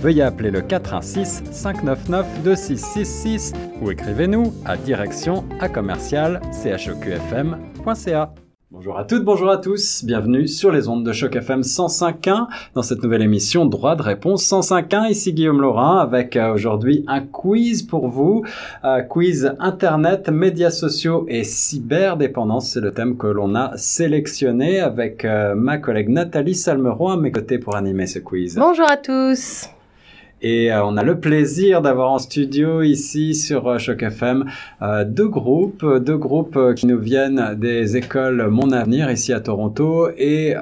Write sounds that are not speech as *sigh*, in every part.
veuillez appeler le 416 599 2666 ou écrivez-nous à direction à commercial chocfm.ca. Bonjour à toutes, bonjour à tous, bienvenue sur les ondes de Choc FM 105.1 dans cette nouvelle émission Droit de réponse 105.1. Ici Guillaume Laurin avec euh, aujourd'hui un quiz pour vous, euh, quiz Internet, médias sociaux et cyberdépendance. C'est le thème que l'on a sélectionné avec euh, ma collègue Nathalie Salmeron à mes côtés pour animer ce quiz. Bonjour à tous. Et euh, on a le plaisir d'avoir en studio ici sur euh, Choc FM euh, deux groupes, deux groupes qui nous viennent des écoles Mon Avenir ici à Toronto et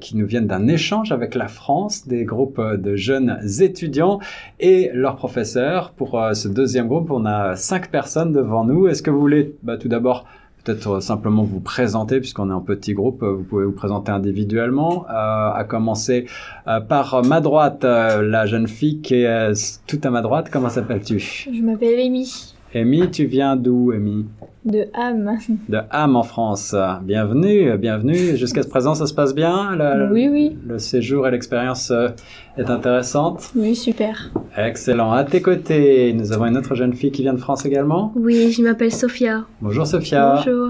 qui nous viennent d'un échange avec la France, des groupes de jeunes étudiants et leurs professeurs. Pour ce deuxième groupe, on a cinq personnes devant nous. Est-ce que vous voulez bah, tout d'abord peut-être euh, simplement vous présenter, puisqu'on est en petit groupe, euh, vous pouvez vous présenter individuellement, euh, à commencer par ma droite, la jeune fille qui est tout à ma droite, comment s'appelles-tu? Je m'appelle Amy. Amy, tu viens d'où, Amy? De Ham. De Ham en France. Bienvenue, bienvenue. Jusqu'à ce présent, ça se passe bien? Oui, oui. Le séjour et l'expérience est intéressante? Oui, super. Excellent. À tes côtés, nous avons une autre jeune fille qui vient de France également? Oui, je m'appelle Sophia. Bonjour Sophia. Bonjour.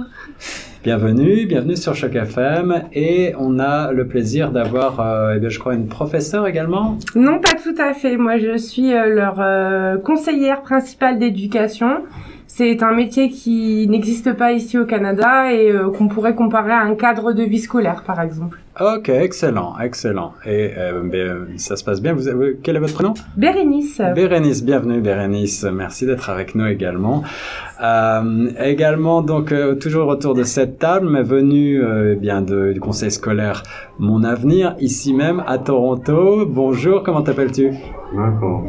Bienvenue, bienvenue sur Choc FM et on a le plaisir d'avoir, euh, eh je crois, une professeure également. Non, pas tout à fait. Moi, je suis euh, leur euh, conseillère principale d'éducation. C'est un métier qui n'existe pas ici au Canada et euh, qu'on pourrait comparer à un cadre de vie scolaire, par exemple. Ok, excellent, excellent. Et euh, ben, ça se passe bien. Vous avez, quel est votre prénom? Bérénice. Bérénice, bienvenue Bérénice. Merci d'être avec nous également. Euh, également, donc euh, toujours autour de cette table, mais venu euh, bien de, du conseil scolaire Mon Avenir, ici même à Toronto. Bonjour, comment t'appelles-tu? Bonjour.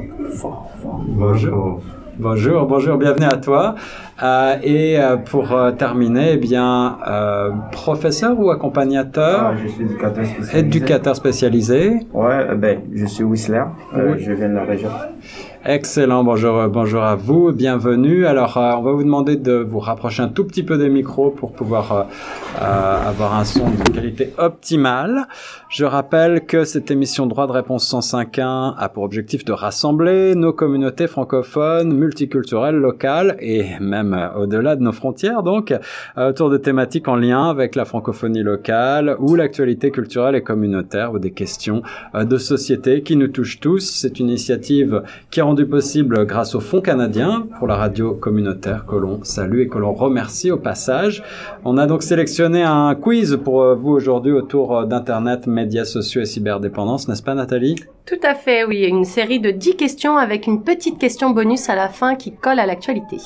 Bonjour. Bonjour, bonjour, bienvenue à toi. Euh, et euh, pour euh, terminer, eh bien, euh, professeur ou accompagnateur? Ah, je suis éducateur spécialisé. Éducateur spécialisé. Ouais, euh, ben, je suis Whistler. Euh, Oui. Je viens de la région. Excellent, bonjour, euh, bonjour à vous, bienvenue. Alors, euh, on va vous demander de vous rapprocher un tout petit peu des micros pour pouvoir euh, euh, avoir un son de qualité optimale. Je rappelle que cette émission Droit de réponse 105.1 a pour objectif de rassembler nos communautés francophones, multiculturelles, locales et même au-delà de nos frontières, donc autour de thématiques en lien avec la francophonie locale ou l'actualité culturelle et communautaire ou des questions de société qui nous touchent tous. C'est une initiative qui rendue possible grâce au Fonds canadien pour la radio communautaire que l'on salue et que l'on remercie au passage. On a donc sélectionné un quiz pour vous aujourd'hui autour d'Internet, médias sociaux et cyberdépendance, n'est-ce pas Nathalie? Tout à fait, oui. Une série de 10 questions avec une petite question bonus à la fin qui colle à l'actualité.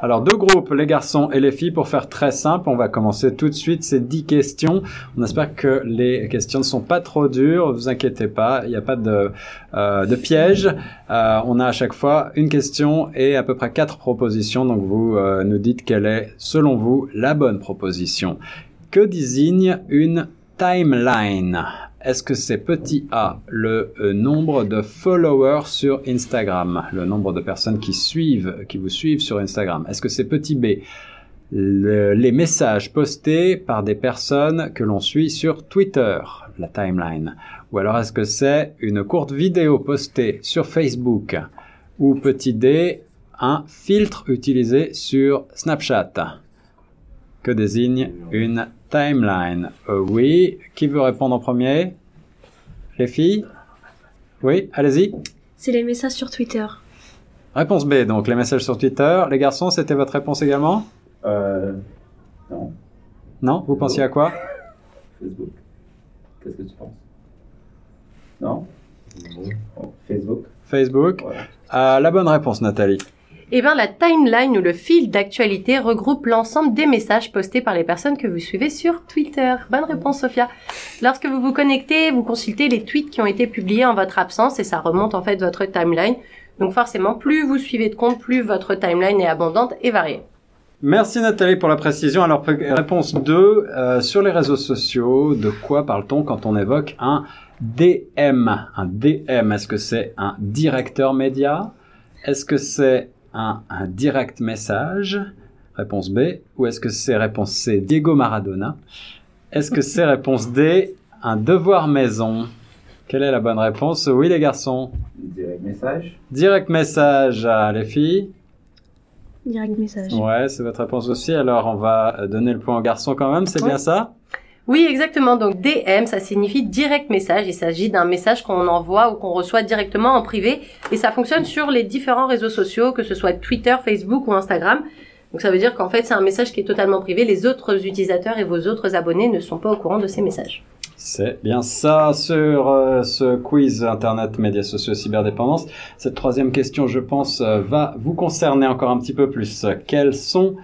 Alors deux groupes, les garçons et les filles, pour faire très simple, on va commencer tout de suite ces 10 questions. On espère que les questions ne sont pas trop dures, vous inquiétez pas, il n'y a pas de, euh, piège. Euh, on a à chaque fois une question et à peu près quatre propositions, donc vous euh, nous dites quelle est, selon vous, la bonne proposition. Que désigne une timeline? Est-ce que c'est petit a, le euh, nombre de followers sur Instagram, le nombre de personnes qui suivent, vous suivent sur Instagram. Est-ce que c'est petit b, le- les messages postés par des personnes que l'on suit sur Twitter, la timeline. Ou alors est-ce que c'est une courte vidéo postée sur Facebook? Ou petit d, un filtre utilisé sur Snapchat? Que désigne une timeline? Euh, Oui, qui veut répondre en premier? Les filles Oui, allez-y. C'est les messages sur Twitter. Réponse B, donc les messages sur Twitter. Les garçons, c'était votre réponse également Euh, non, Non Vous pensiez à quoi Facebook. Qu'est-ce que tu penses? Non? Oh, Facebook Facebook. Ouais. Euh, la bonne réponse, Nathalie. Eh bien, la timeline ou le fil d'actualité regroupe l'ensemble des messages postés par les personnes que vous suivez sur Twitter. Bonne réponse, Sophia. Lorsque vous vous connectez, vous consultez les tweets qui ont été publiés en votre absence et ça remonte en fait votre timeline. Donc forcément, plus vous suivez de comptes, plus votre timeline est abondante et variée. Merci Nathalie pour la précision. Alors réponse 2, euh, sur les réseaux sociaux, de quoi parle-t-on quand on évoque un DM Un DM, est-ce que c'est un directeur média? Est-ce que c'est un, un direct message Réponse B. Ou est-ce que c'est réponse C, Diego Maradona? Est-ce que c'est réponse D, un devoir maison? Quelle est la bonne réponse? Oui les garçons. Direct message. Direct message, à les filles. Direct message. Ouais, c'est votre réponse aussi. Alors, on va donner le point aux garçons quand même, c'est bien ça? Oui, exactement. Donc DM, ça signifie direct message. Il s'agit d'un message qu'on envoie ou qu'on reçoit directement en privé. Et ça fonctionne sur les différents réseaux sociaux, que ce soit Twitter, Facebook ou Instagram. Donc ça veut dire qu'en fait, c'est un message qui est totalement privé. Les autres utilisateurs et vos autres abonnés ne sont pas au courant de ces messages. C'est bien ça sur euh, ce quiz Internet, médias sociaux, cyberdépendance. Cette troisième question, je pense, euh, va vous concerner encore un petit peu plus. Quels sont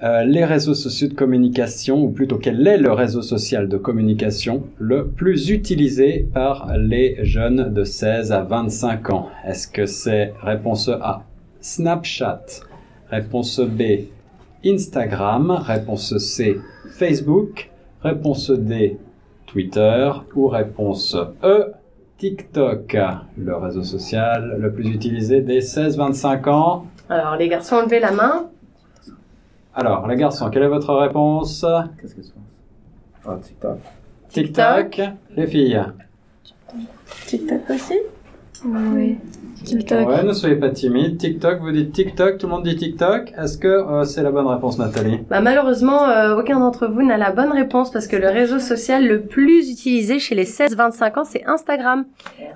euh, les réseaux sociaux de communication, ou plutôt quel est le réseau social de communication le plus utilisé par les jeunes de 16 à 25 ans? Est-ce que c'est réponse A, Snapchat? Réponse B, Instagram? Réponse C, Facebook? Réponse D, Twitter? Ou réponse E, TikTok, le réseau social le plus utilisé des 16-25 ans? Alors les garçons, levez la main. Alors, les garçons, quelle est votre réponse Qu'est-ce que tu penses? Ah, TikTok. TikTok, les filles. TikTok aussi? Oui. TikTok. Ouais, ne soyez pas timides. TikTok, vous dites TikTok, tout le monde dit TikTok. Est-ce que euh, c'est la bonne réponse, Nathalie? Bah, malheureusement, euh, aucun d'entre vous n'a la bonne réponse parce que le réseau social le plus utilisé chez les 16-25 ans, c'est Instagram,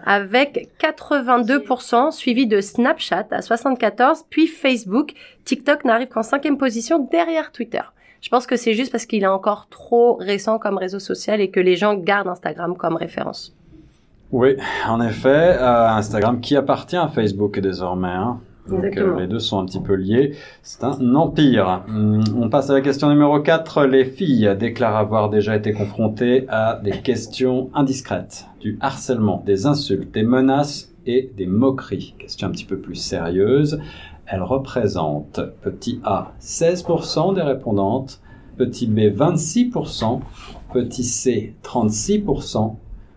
avec 82%, suivi de Snapchat à 74%, puis Facebook. TikTok n'arrive qu'en cinquième position derrière Twitter. Je pense que c'est juste parce qu'il est encore trop récent comme réseau social et que les gens gardent Instagram comme référence. Oui, en effet, euh, Instagram qui appartient à Facebook désormais. Hein. Donc euh, les deux sont un petit peu liés. C'est un empire. Hum, On passe à la question numéro 4. Les filles déclarent avoir déjà été confrontées à des questions indiscrètes, du harcèlement, des insultes, des menaces et des moqueries. Question un petit peu plus sérieuse. Elles représentent petit A 16% des répondantes, petit B 26%, petit C 36%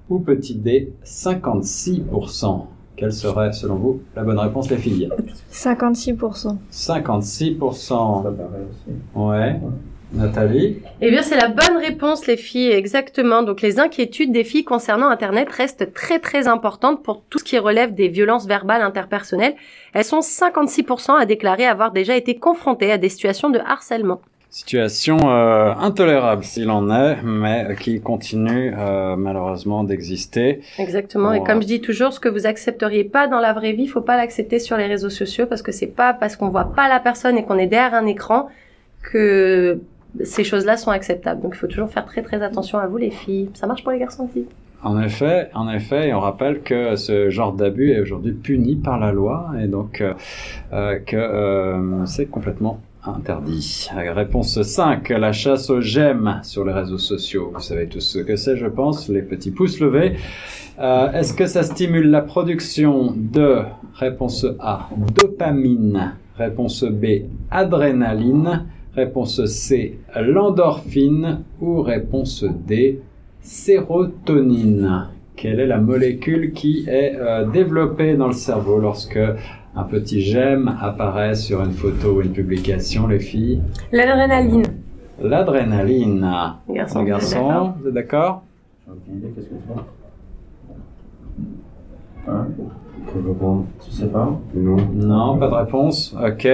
ou petit D 56%. Quelle serait, selon vous, la bonne réponse, les filles? 56%. 56%. Ça paraît aussi. Ouais. Nathalie? Eh bien, c'est la bonne réponse, les filles, exactement. Donc, les inquiétudes des filles concernant Internet restent très, très importantes pour tout ce qui relève des violences verbales interpersonnelles. Elles sont 56% à déclarer avoir déjà été confrontées à des situations de harcèlement. Situation euh, intolérable s'il en est, mais qui continue euh, malheureusement d'exister. Exactement. Et comme je dis toujours, ce que vous accepteriez pas dans la vraie vie, faut pas l'accepter sur les réseaux sociaux parce que c'est pas parce qu'on voit pas la personne et qu'on est derrière un écran que ces choses-là sont acceptables. Donc, il faut toujours faire très, très attention à vous, les filles. Ça marche pour les garçons aussi. En effet, en effet, et on rappelle que ce genre d'abus est aujourd'hui puni par la loi et donc euh, euh, que euh, c'est complètement interdit. Réponse 5, la chasse aux j'aime sur les réseaux sociaux. Vous savez tous ce que c'est, je pense, les petits pouces levés. Euh, Est-ce que ça stimule la production de, réponse A, dopamine, réponse B, adrénaline, réponse C, l'endorphine ou réponse D, sérotonine. Quelle est la molécule qui est euh, développée dans le cerveau lorsque un petit j'aime apparaît sur une photo ou une publication, les filles. L'adrénaline. L'adrénaline. Les garçons, Les vous êtes d'accord. garçons, vous êtes d'accord? J'ai aucune idée, qu'est-ce que Hein Tu sais pas Non. Non, pas de réponse. Ok.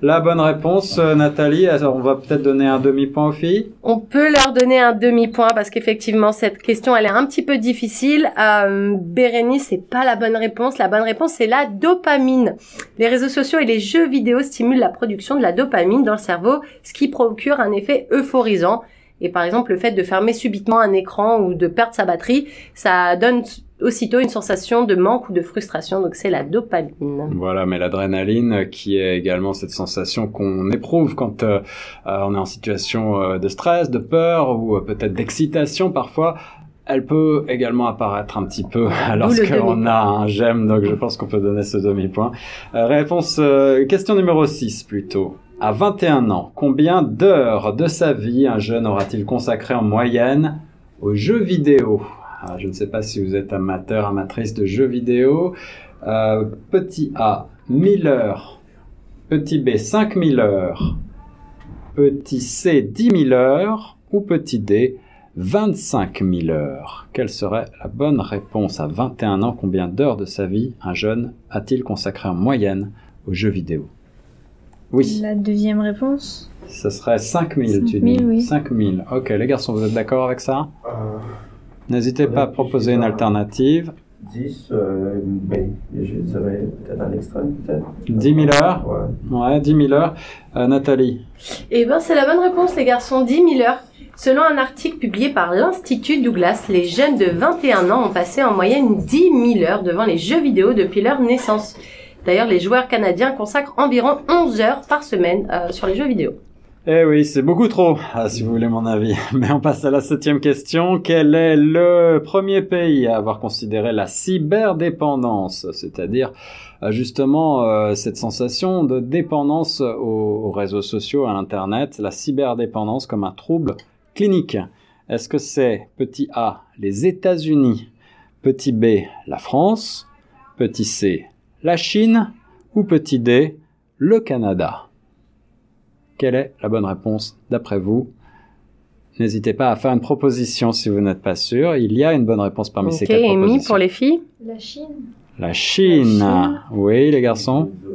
La bonne réponse, euh, Nathalie, alors on va peut-être donner un demi-point aux filles. On peut leur donner un demi-point parce qu'effectivement cette question elle est un petit peu difficile. Euh, Bérénice, c'est pas la bonne réponse. La bonne réponse c'est la dopamine. Les réseaux sociaux et les jeux vidéo stimulent la production de la dopamine dans le cerveau, ce qui procure un effet euphorisant. Et par exemple le fait de fermer subitement un écran ou de perdre sa batterie, ça donne aussitôt une sensation de manque ou de frustration. Donc c'est la dopamine. Voilà, mais l'adrénaline, qui est également cette sensation qu'on éprouve quand euh, euh, on est en situation euh, de stress, de peur ou peut-être d'excitation parfois, Elle peut également apparaître un petit peu lorsqu'on a un j'aime, donc je pense qu'on peut donner ce demi-point. Euh, réponse, euh, question numéro 6 plutôt. À 21 ans, combien d'heures de sa vie un jeune aura-t-il consacré en moyenne aux jeux vidéo? Ah, Je ne sais pas si vous êtes amateur, amatrice de jeux vidéo. Euh, petit A, 1000 heures. Petit B, 5000 heures. Petit C, 10 000 heures. Ou petit D, 25 000 heures. Quelle serait la bonne réponse à 21 ans? Combien d'heures de sa vie un jeune a-t-il consacré en moyenne aux jeux vidéo? Oui, La deuxième réponse? Ce serait 5 000, tu 5 dis. 000, oui. 5 000. Ok, les garçons, vous êtes d'accord avec ça? Euh, N'hésitez pas à proposer une alternative. 10, euh, je dirais peut-être un extrême, peut-être. 10 000 heures Ouais. Ouais, 10 000 heures. Euh, Nathalie Eh ben, c'est la bonne réponse, les garçons. 10 000 heures. Selon un article publié par l'Institut Douglas, les jeunes de 21 ans ont passé en moyenne 10 000 heures devant les jeux vidéo depuis leur naissance. D'ailleurs, les joueurs canadiens consacrent environ 11 heures par semaine euh, sur les jeux vidéo. Eh oui, c'est beaucoup trop, ah, si vous voulez mon avis. *laughs* Mais on passe à la septième question. Quel est le premier pays à avoir considéré la cyberdépendance, c'est-à-dire euh, justement euh, cette sensation de dépendance aux, aux réseaux sociaux, à Internet, la cyberdépendance comme un trouble clinique Est-ce que c'est petit A, les États-Unis, petit B, la France, petit C, la Chine ou petit D, le Canada? Quelle est la bonne réponse d'après vous? N'hésitez pas à faire une proposition si vous n'êtes pas sûr. Il y a une bonne réponse parmi ces Ok, quatre Amy, propositions. pour les filles La Chine La Chine. La Chine. Oui, les garçons. Je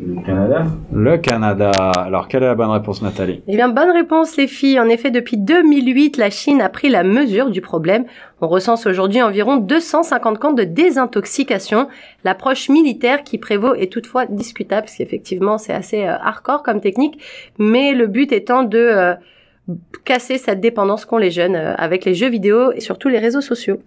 Le Canada. Le Canada. Alors, quelle est la bonne réponse, Nathalie? Eh bien, bonne réponse, les filles. En effet, depuis 2008, la Chine a pris la mesure du problème. On recense aujourd'hui environ 250 camps de désintoxication. L'approche militaire qui prévaut est toutefois discutable, parce qu'effectivement, c'est assez euh, hardcore comme technique. Mais le but étant de euh, casser cette dépendance qu'ont les jeunes euh, avec les jeux vidéo et surtout les réseaux sociaux.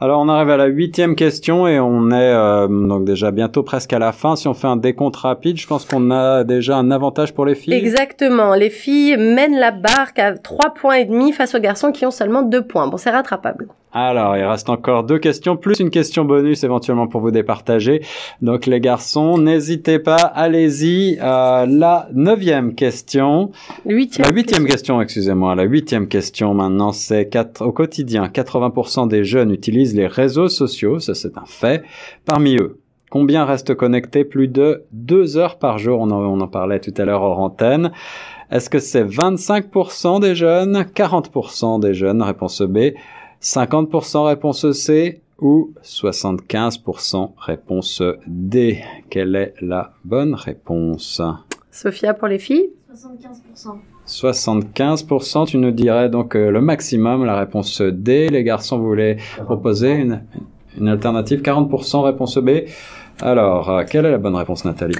Alors, on arrive à la huitième question et on est euh, donc déjà bientôt presque à la fin. Si on fait un décompte rapide, je pense qu'on a déjà un avantage pour les filles. Exactement. Les filles mènent la barque à 3 points et demi face aux garçons qui ont seulement 2 points. Bon, c'est rattrapable. Alors, il reste encore deux questions, plus une question bonus éventuellement pour vous départager. Donc, les garçons, n'hésitez pas, allez-y. Euh, la neuvième question. Huitième. La huitième question, excusez-moi. La huitième question maintenant, c'est au quotidien, 80% des jeunes utilisent les réseaux sociaux, ça c'est un fait. Parmi eux, combien restent connectés plus de deux heures par jour? On en, on en parlait tout à l'heure hors antenne. Est-ce que c'est 25% des jeunes, 40% des jeunes, réponse B, 50% réponse C ou 75% réponse D Quelle est la bonne réponse? Sophia pour les filles? 75%. 75%, tu nous dirais donc euh, le maximum, la réponse D. Les garçons, vous voulez proposer une, une alternative 40% réponse B. Alors, euh, quelle est la bonne réponse, Nathalie?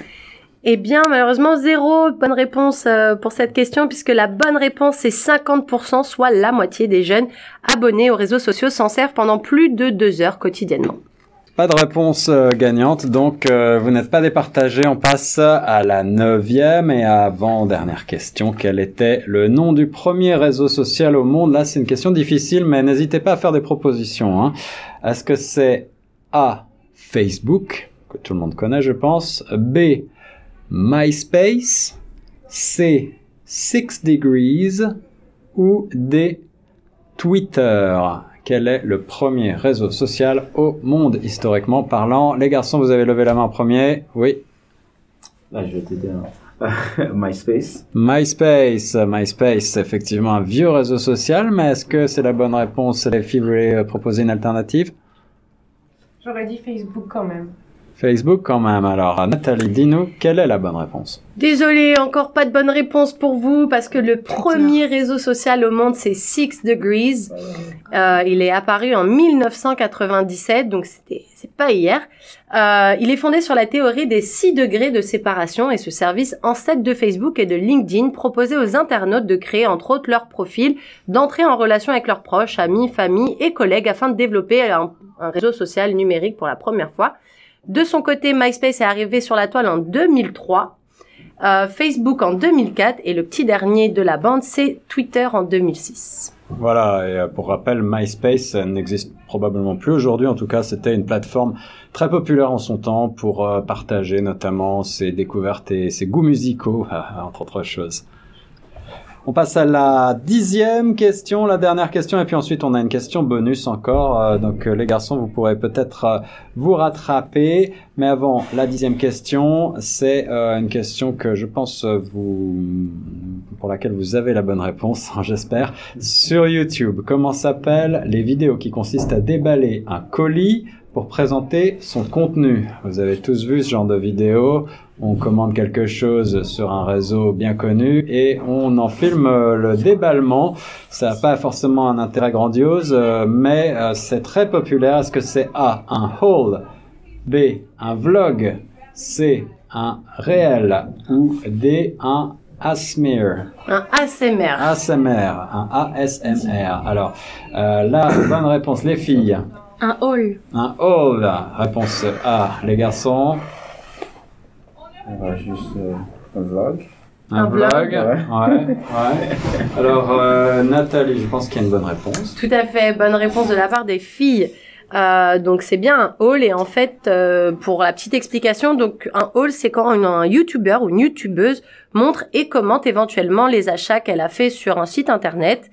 Eh bien, malheureusement, zéro bonne réponse euh, pour cette question, puisque la bonne réponse, c'est 50%, soit la moitié des jeunes abonnés aux réseaux sociaux s'en servent pendant plus de deux heures quotidiennement. Pas de réponse euh, gagnante, donc euh, vous n'êtes pas départagé. On passe à la neuvième et avant-dernière question. Quel était le nom du premier réseau social au monde? Là, c'est une question difficile, mais n'hésitez pas à faire des propositions. Hein. Est-ce que c'est A. Facebook, que tout le monde connaît, je pense. B. MySpace. C. Six Degrees. Ou D. Twitter. Quel est le premier réseau social au monde, historiquement parlant? Les garçons, vous avez levé la main en premier. Oui. Là, je vais t'aider. hein. *laughs* MySpace. MySpace. MySpace, c'est effectivement un vieux réseau social, mais est-ce que c'est la bonne réponse? Les filles, voulez euh, proposer une alternative? J'aurais dit Facebook quand même. Facebook quand même. Alors, Nathalie, dis-nous, quelle est la bonne réponse? Désolé, encore pas de bonne réponse pour vous, parce que le premier réseau social au monde, c'est Six Degrees. Euh, il est apparu en 1997, donc c'était c'est pas hier. Euh, il est fondé sur la théorie des 6 degrés de séparation et ce service ancêtre de Facebook et de LinkedIn proposait aux internautes de créer entre autres leur profil, d'entrer en relation avec leurs proches, amis, familles et collègues afin de développer un, un réseau social numérique pour la première fois. De son côté, MySpace est arrivé sur la toile en 2003. euh, Facebook en 2004 et le petit dernier de la bande, c'est Twitter en 2006. Voilà, et euh, pour rappel, MySpace euh, n'existe probablement plus aujourd'hui. En tout cas, c'était une plateforme très populaire en son temps pour euh, partager notamment ses découvertes et ses goûts musicaux, *laughs* entre autres choses. On passe à la dixième question, la dernière question, et puis ensuite on a une question bonus encore. Euh, donc euh, les garçons, vous pourrez peut-être euh, vous rattraper. Mais avant, la dixième question, c'est une question que je pense vous, pour laquelle vous avez la bonne réponse, *laughs* j'espère. Sur YouTube, comment s'appellent les vidéos qui consistent à déballer un colis pour présenter son contenu Vous avez tous vu ce genre de vidéo on commande quelque chose sur un réseau bien connu et on en filme euh, le déballement. Ça n'a pas forcément un intérêt grandiose, euh, mais euh, c'est très populaire. Est-ce que c'est A, un haul, B, un vlog, C, un réel? Ou D, un ASMR Un ASMR. ASMR, un ASMR. Alors, euh, la bonne réponse, les filles. Un hall. Un haul. Réponse A, les garçons. On va juste euh, un vlog. Un, Un vlog. vlog. *laughs* Ouais. ouais, Alors, euh, Nathalie, je pense qu'il y a une bonne réponse. Tout à fait, bonne réponse de la part des filles. Euh, donc c'est bien un haul et en fait euh, pour la petite explication donc un haul c'est quand une- un YouTuber ou une YouTubeuse montre et commente éventuellement les achats qu'elle a fait sur un site internet.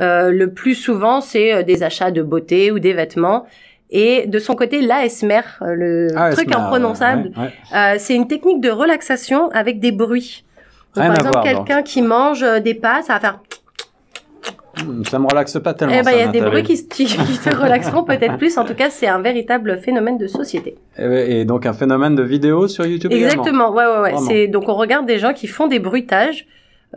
Euh, le plus souvent c'est euh, des achats de beauté ou des vêtements et de son côté l'ASMR euh, le Ah, truc ASMR, imprononçable ouais, ouais. euh, c'est une technique de relaxation avec des bruits. Donc, par exemple quelqu'un qui mange des pâtes ça va faire Hmm, Ça me relaxe pas tellement. eh ben, il y a des bruits qui, te relaxeront peut-être plus. En tout cas, c'est un véritable phénomène de société. Et, et donc un phénomène de vidéo sur YouTube également? Exactement. Ouais, ouais. C'est donc on regarde des gens qui font des bruitages.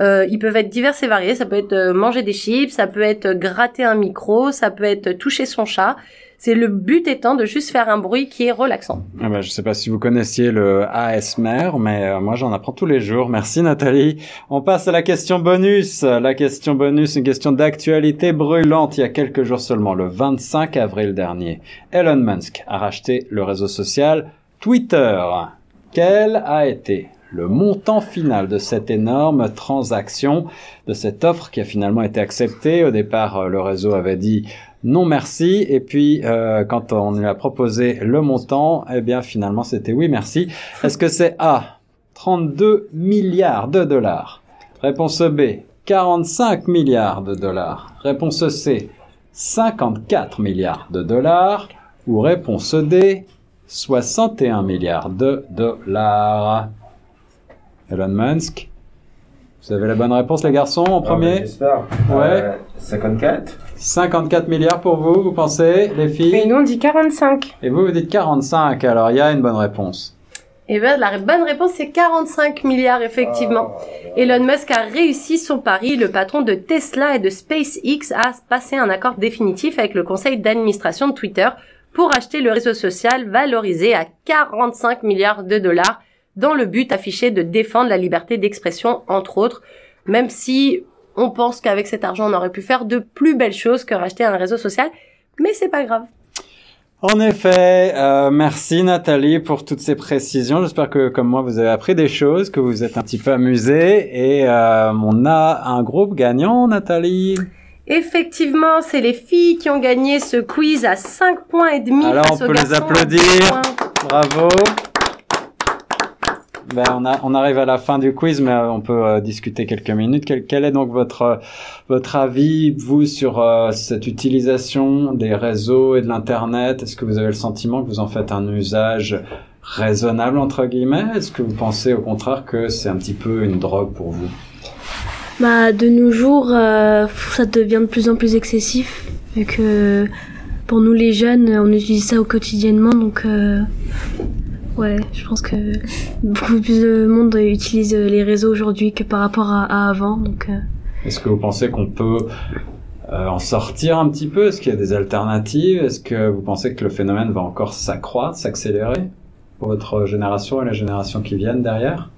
Euh, ils peuvent être divers et variés. Ça peut être euh, manger des chips, ça peut être gratter un micro, ça peut être toucher son chat. C'est le but étant de juste faire un bruit qui est relaxant. Ah bah, je sais pas si vous connaissiez le ASMR, mais euh, moi j'en apprends tous les jours. Merci Nathalie. On passe à la question bonus. La question bonus, une question d'actualité brûlante. Il y a quelques jours seulement, le 25 avril dernier, Elon Musk a racheté le réseau social Twitter. Quel a été le montant final de cette énorme transaction, de cette offre qui a finalement été acceptée Au départ, euh, le réseau avait dit non merci. Et puis, euh, quand on lui a proposé le montant, eh bien, finalement, c'était oui merci. Est-ce que c'est A, 32 milliards de dollars? Réponse B, 45 milliards de dollars. Réponse C, 54 milliards de dollars. Ou réponse D, 61 milliards de dollars. Elon Musk. Vous avez la bonne réponse, les garçons, en Ah, premier J'espère. Ouais. Euh, 54. 54 milliards pour vous, vous pensez, les Et filles nous, on dit 45. Et vous, vous dites 45, alors il y a une bonne réponse. Et ben, la bonne réponse, c'est 45 milliards, effectivement. Elon Musk a réussi son pari. Le patron de Tesla et de SpaceX a passé un accord définitif avec le conseil d'administration de Twitter pour acheter le réseau social valorisé à 45 milliards de dollars dans le but affiché de défendre la liberté d'expression, entre autres, même si on pense qu'avec cet argent, on aurait pu faire de plus belles choses que racheter un réseau social, mais c'est pas grave. En effet, euh, merci Nathalie pour toutes ces précisions. J'espère que comme moi vous avez appris des choses, que vous vous êtes un petit peu amusés et euh, on a un groupe gagnant Nathalie. Effectivement, c'est les filles qui ont gagné ce quiz à 5 points et demi. Alors, face on aux peut les garçons applaudir. 10 points. Bravo. Ben, on, arrive à la fin du quiz, mais euh, on peut euh, discuter quelques minutes. Quel, est donc votre euh, votre avis, vous, sur cette utilisation des réseaux et de l'internet? Est-ce que vous avez le sentiment que vous en faites un usage raisonnable entre guillemets? Est-ce que vous pensez au contraire que c'est un petit peu une drogue pour vous? Bah, de nos jours, ça devient de plus en plus excessif, vu que pour nous les jeunes, on utilise ça au quotidiennement, donc ouais, je pense que beaucoup plus de monde utilise les réseaux aujourd'hui que par rapport à, à avant, donc euh, Est-ce que vous pensez qu'on peut euh, en sortir un petit peu? Est-ce qu'il y a des alternatives? Est-ce que vous pensez que le phénomène va encore s'accroître, s'accélérer pour votre génération et les générations qui viennent derrière?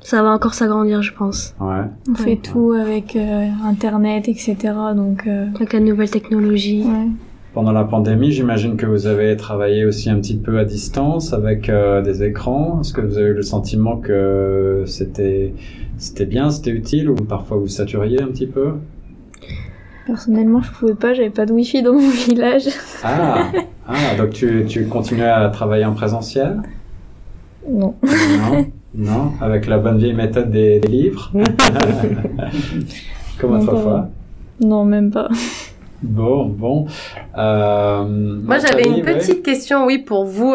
Ça va encore s'agrandir, je pense. Ouais. On Ouais. fait tout avec euh, Internet, etc. Donc, euh, Avec la nouvelle technologie. ouais. Pendant la pandémie, j'imagine que vous avez travaillé aussi un petit peu à distance avec euh, des écrans. Est-ce que vous avez eu le sentiment que c'était c'était bien, c'était utile ou parfois vous saturiez un petit peu? Personnellement, je pouvais pas, j'avais pas de wifi dans mon *laughs* village. Ah, ah donc tu, tu continuais à travailler en présentiel? Non. Non, non, avec la bonne vieille méthode des, des livres. *laughs* Comme autrefois. Non, même pas. Bon, bon. Euh, Moi, j'avais une ouais. petite question, oui, pour vous.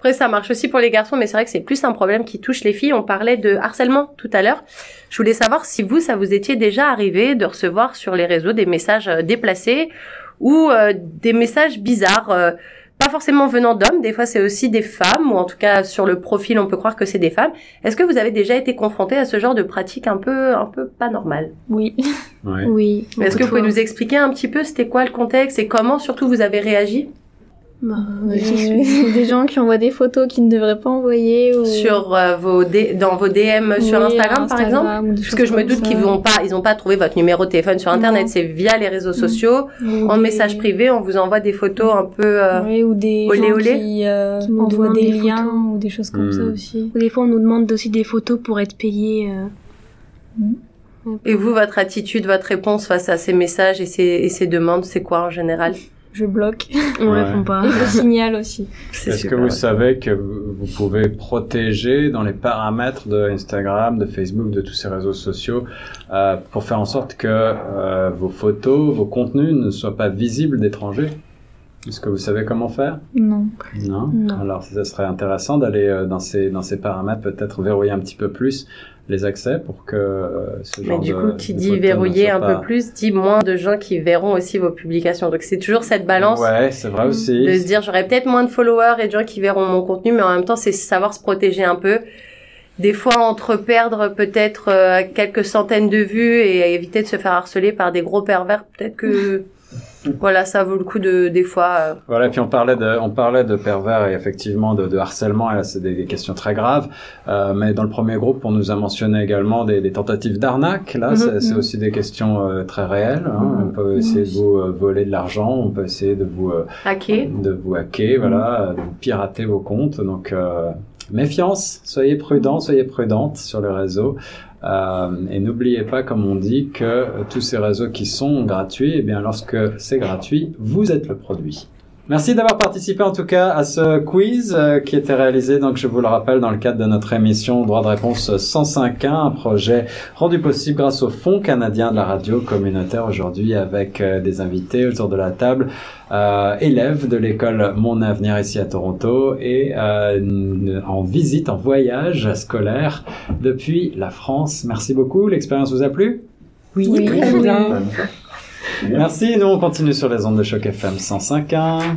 Après, ça marche aussi pour les garçons, mais c'est vrai que c'est plus un problème qui touche les filles. On parlait de harcèlement tout à l'heure. Je voulais savoir si vous, ça vous étiez déjà arrivé de recevoir sur les réseaux des messages euh, déplacés ou euh, des messages bizarres, euh, pas forcément venant d'hommes. Des fois, c'est aussi des femmes, ou en tout cas sur le profil, on peut croire que c'est des femmes. Est-ce que vous avez déjà été confronté à ce genre de pratique un peu, un peu pas normale? Oui. Ouais. Oui. Est-ce que vous pouvez nous expliquer un petit peu c'était quoi le contexte et comment surtout vous avez réagi? Bah, Euh, *laughs* des gens qui envoient des photos qu'ils ne devraient pas envoyer. Ou... sur euh, vos D- dans vos DM sur Instagram, par exemple Parce que je me doute qu'ils vont pas, ils ont pas trouvé votre numéro de téléphone sur internet. C'est via les réseaux sociaux, Ou en des- message privé, on vous envoie des photos un peu. euh, Oui, ou des olé, gens olé. qui, euh, Qui envoient des, des liens photos. ou des choses comme ça aussi. Des fois, on nous demande aussi des photos pour être payé. euh, Et vous, votre attitude, votre réponse face à ces messages et ces, et ces demandes, c'est quoi en général? Je bloque. *laughs* On Ouais. répond pas. Et je signale aussi. C'est Est-ce que vous ouais. savez que vous vous pouvez protéger dans les paramètres de Instagram, de Facebook, de tous ces réseaux sociaux euh, pour faire en sorte que euh, vos photos, vos contenus ne soient pas visibles d'étrangers? Est-ce que vous savez comment faire? Non. Non? Non. Alors, ça serait intéressant d'aller euh, dans ces dans ces paramètres, peut-être verrouiller un petit peu plus les accès pour que euh, ce Mais genre du de- coup, qui dit verrouiller un pas- peu plus, dit moins de gens qui verront aussi vos publications. Donc c'est toujours cette balance Ouais, c'est vrai aussi. de se dire j'aurai peut-être moins de followers et de gens qui verront mon contenu, mais en même temps c'est savoir se protéger un peu. Des fois entre perdre peut-être euh, quelques centaines de vues et éviter de se faire harceler par des gros pervers, peut-être que voilà ça vaut le coup de des fois. euh, Voilà, puis on parlait de, on parlait de pervers et effectivement de, de harcèlement, et là c'est des, des questions très graves. Euh, mais dans le premier groupe, on nous a mentionné également des, des tentatives d'arnaque. Là, Mhm. c'est c'est Mhm. aussi des questions euh, très réelles. hein. Mhm. On peut essayer de vous voler de l'argent, on peut essayer de vous, hacker. de vous hacker, voilà, de vous pirater vos comptes. Donc méfiance, soyez prudents, soyez prudentes sur le réseau. Euh, et n'oubliez pas, comme on dit, que tous ces réseaux qui sont gratuits, eh bien, lorsque c'est gratuit, vous êtes le produit. Merci d'avoir participé en tout cas à ce quiz euh, qui était réalisé, donc je vous le rappelle, dans le cadre de notre émission Droit de réponse 105.1, un projet rendu possible grâce au Fonds canadien de la radio communautaire. Aujourd'hui avec euh, des invités autour de la table, euh, élèves de l'école Mon Avenir ici à Toronto et euh, en visite, en voyage scolaire depuis la France. Merci beaucoup, l'expérience vous a plu? Oui, Oui. Merci, nous on continue sur les ondes de choc FM 105.1.